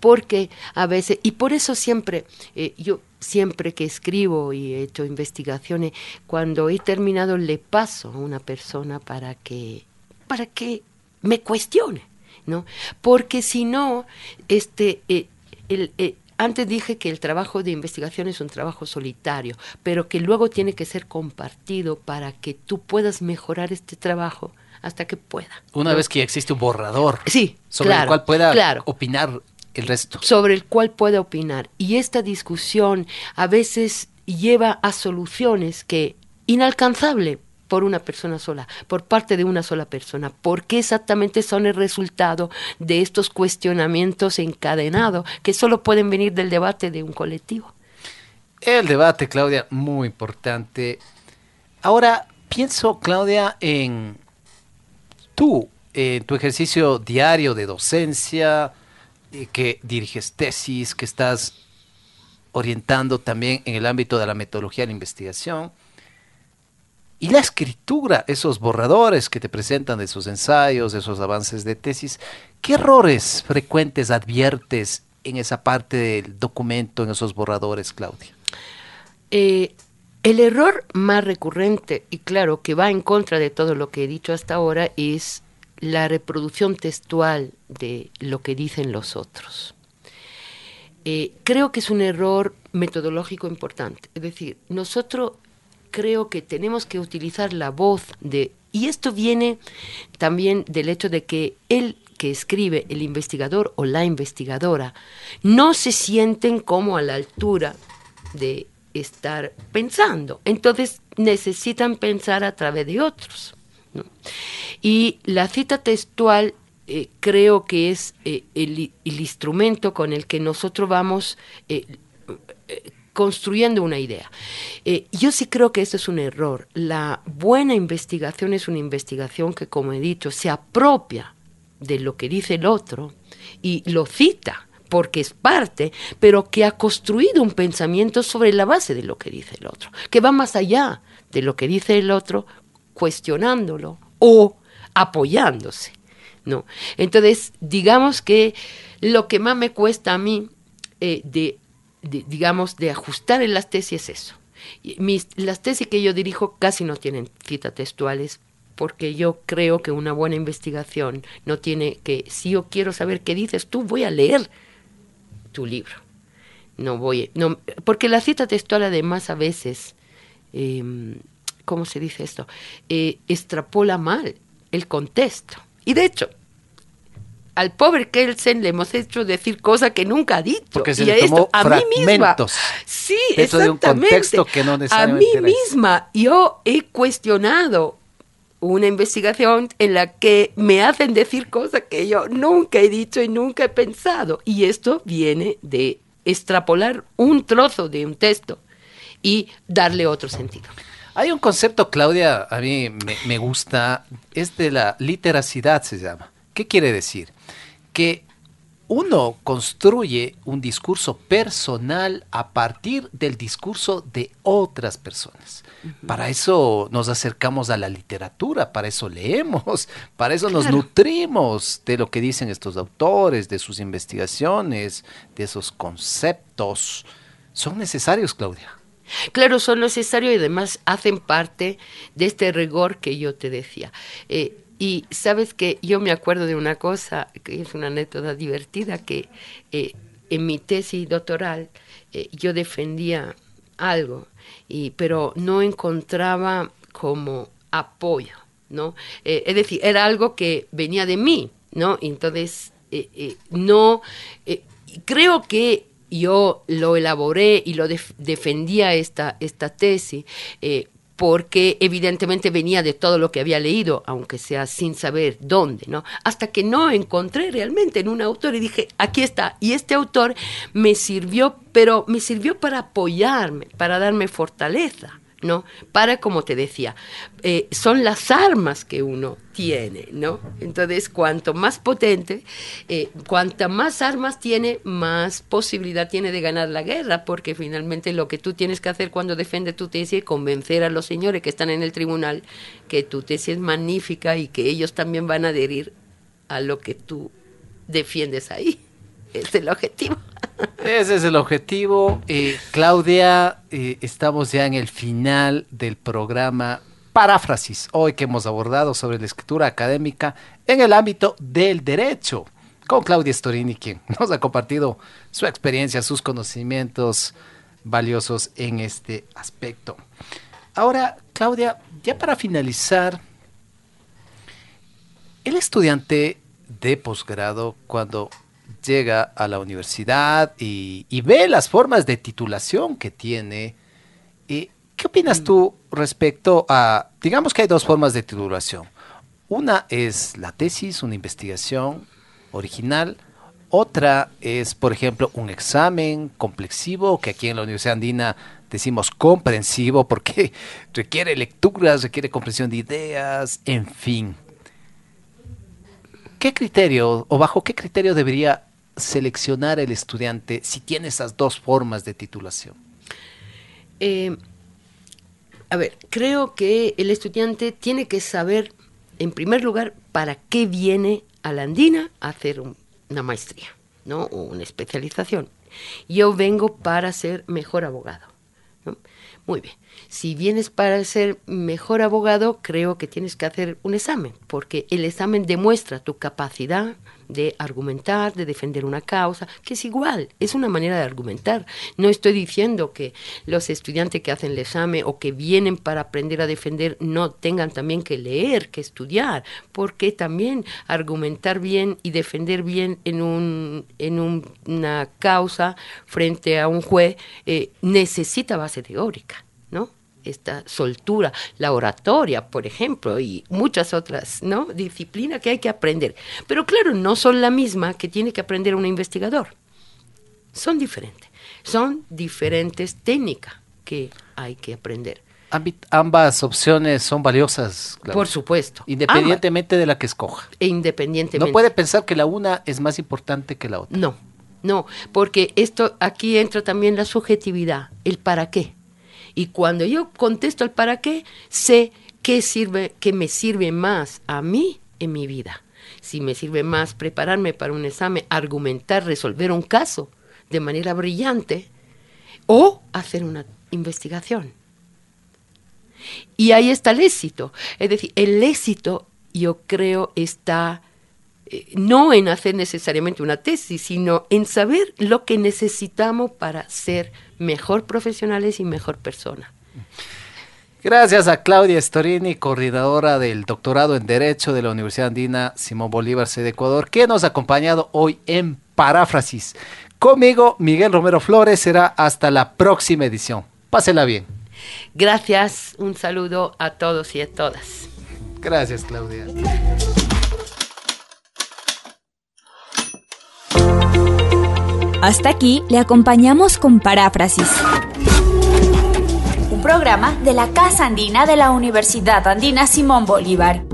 Porque a veces, y por eso siempre, eh, yo siempre que escribo y he hecho investigaciones, cuando he terminado le paso a una persona para que, para que me cuestione, ¿no? Porque si no, este, eh, el, eh, antes dije que el trabajo de investigación es un trabajo solitario, pero que luego tiene que ser compartido para que tú puedas mejorar este trabajo hasta que pueda. Una ¿no? vez que existe un borrador Sí, sobre el cual pueda claro. opinar el resto. sobre el cual pueda opinar. Y esta discusión a veces lleva a soluciones que inalcanzable por una persona sola, por parte de una sola persona, porque exactamente son el resultado de estos cuestionamientos encadenados que solo pueden venir del debate de un colectivo. El debate, Claudia, muy importante. Ahora, pienso, Claudia, en tú, en tu ejercicio diario de docencia, eh, que diriges tesis, que estás orientando también en el ámbito de la metodología de la investigación. Y la escritura, esos borradores que te presentan de esos ensayos, de esos avances de tesis, ¿qué errores frecuentes adviertes en esa parte del documento, en esos borradores, Claudia? Eh, el error más recurrente, y claro que va en contra de todo lo que he dicho hasta ahora, es la reproducción textual de lo que dicen los otros. Eh, creo que es un error metodológico importante. Es decir, nosotros creo que tenemos que utilizar la voz de... Y esto viene también del hecho de que el que escribe, el investigador o la investigadora, no se sienten como a la altura de estar pensando. Entonces necesitan pensar a través de otros. Y la cita textual eh, creo que es eh, el, el, instrumento con el que nosotros vamos eh, construyendo una idea. Eh, yo sí creo que eso es un error. La buena investigación es una investigación que, como he dicho, se apropia de lo que dice el otro y lo cita porque es parte, pero que ha construido un pensamiento sobre la base de lo que dice el otro, que va más allá de lo que dice el otro, cuestionándolo o apoyándose. ¿no? Entonces, digamos que lo que más me cuesta a mí eh, de, digamos, de ajustar en las tesis es eso. Mis, las tesis que yo dirijo casi no tienen citas textuales porque yo creo que una buena investigación no tiene que, si yo quiero saber qué dices tú, voy a leer tu libro. No voy, no, porque la cita textual además a veces, eh, ¿cómo se dice esto? Eh, extrapola mal el contexto. Y de hecho, al pobre Kelsen le hemos hecho decir cosas que nunca ha dicho. Porque se y le esto, a mí misma. Sí, dentro de un contexto que no a mí misma, yo he cuestionado una investigación en la que me hacen decir cosas que yo nunca he dicho y nunca he pensado. Y esto viene de extrapolar un trozo de un texto y darle otro sentido. Hay un concepto, Claudia, a mí me, me gusta, es de la literacidad, se llama. ¿Qué quiere decir? Que uno construye un discurso personal a partir del discurso de otras personas. Para eso nos acercamos a la literatura, para eso leemos, para eso nos nutrimos de lo que dicen estos autores, de sus investigaciones, de esos conceptos. Son necesarios, Claudia. Claro, son necesarios y además hacen parte de este rigor que yo te decía. Eh, Y sabes que yo me acuerdo de una cosa, que es una anécdota divertida, que eh, en mi tesis doctoral eh, yo defendía algo, y, pero no encontraba como apoyo, ¿no? Eh, es decir, era algo que venía de mí, ¿no? Entonces, no, creo que yo lo elaboré y lo def- defendía esta, esta tesis porque evidentemente venía de todo lo que había leído, aunque sea sin saber dónde, ¿no? Hasta que no encontré realmente en un autor y dije, aquí está. Y este autor me sirvió, pero me sirvió para apoyarme, para darme fortaleza. ¿No? Para, como te decía, eh, son las armas que uno tiene, ¿no? Entonces, cuanto más potente, eh, cuanta más armas tiene, más posibilidad tiene de ganar la guerra, porque finalmente lo que tú tienes que hacer cuando defiendes tu tesis es convencer a los señores que están en el tribunal que tu tesis es magnífica y que ellos también van a adherir a lo que tú defiendes ahí. Es el objetivo. Ese es el objetivo. Eh, Claudia, eh, estamos ya en el final del programa Paráfrasis, hoy que hemos abordado sobre la escritura académica en el ámbito del derecho, con Claudia Storini, quien nos ha compartido su experiencia, sus conocimientos valiosos en este aspecto. Ahora, Claudia, ya para finalizar, el estudiante de posgrado, cuando llega a la universidad y, y ve las formas de titulación que tiene. ¿Y ¿Qué opinas tú respecto a, digamos que hay dos formas de titulación? Una es la tesis, una investigación original. Otra es, por ejemplo, un examen complexivo, que aquí en la Universidad Andina decimos comprensivo porque requiere lecturas, requiere comprensión de ideas, en fin. ¿Qué criterio o bajo qué criterio debería seleccionar el estudiante si tiene esas dos formas de titulación? Eh, a ver, creo que el estudiante tiene que saber, en primer lugar, para qué viene a la Andina a hacer un- una maestría, ¿no? O una especialización. Yo vengo para ser mejor abogado. Muy bien. Si vienes para ser mejor abogado, creo que tienes que hacer un examen, porque el examen demuestra tu capacidad de argumentar, de defender una causa, que es igual, es una manera de argumentar. No estoy diciendo que los estudiantes que hacen el examen o que vienen para aprender a defender no tengan también que leer, que estudiar, porque también argumentar bien y defender bien en, un, en un- una causa frente a un juez eh, necesita base teórica. Esta soltura, la oratoria, por ejemplo, y muchas otras ¿no? disciplinas que hay que aprender. Pero claro, no son la misma que tiene que aprender un investigador. Son diferentes. Son diferentes técnicas que hay que aprender. Ambas opciones son valiosas, Claudia, Por supuesto. independientemente de la que escoja. E independientemente. No puede pensar que la una es más importante que la otra. No, no, porque esto aquí entra también la subjetividad, el para qué. Y cuando yo contesto el para qué, sé qué sirve, qué me sirve más a mí en mi vida. Si me sirve más prepararme para un examen, argumentar, resolver un caso de manera brillante o hacer una investigación. Y ahí está el éxito. Es decir, el éxito yo creo está no en hacer necesariamente una tesis, sino en saber lo que necesitamos para ser mejor profesionales y mejor personas. Gracias a Claudia Storini, coordinadora del doctorado en Derecho de la Universidad Andina Simón Bolívar, sede Ecuador, que nos ha acompañado hoy en Paráfrasis. Conmigo, Miguel Romero Flores, será hasta la próxima edición. Pásela bien. Gracias, un saludo a todos y a todas. Gracias, Claudia. Hasta aquí le acompañamos con Paráfrasis. Un programa de la Casa Andina de la Universidad Andina Simón Bolívar.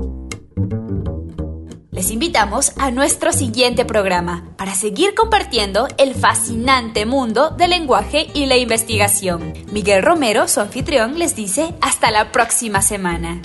Les invitamos a nuestro siguiente programa para seguir compartiendo el fascinante mundo del lenguaje y la investigación. Miguel Romero, su anfitrión, les dice hasta la próxima semana.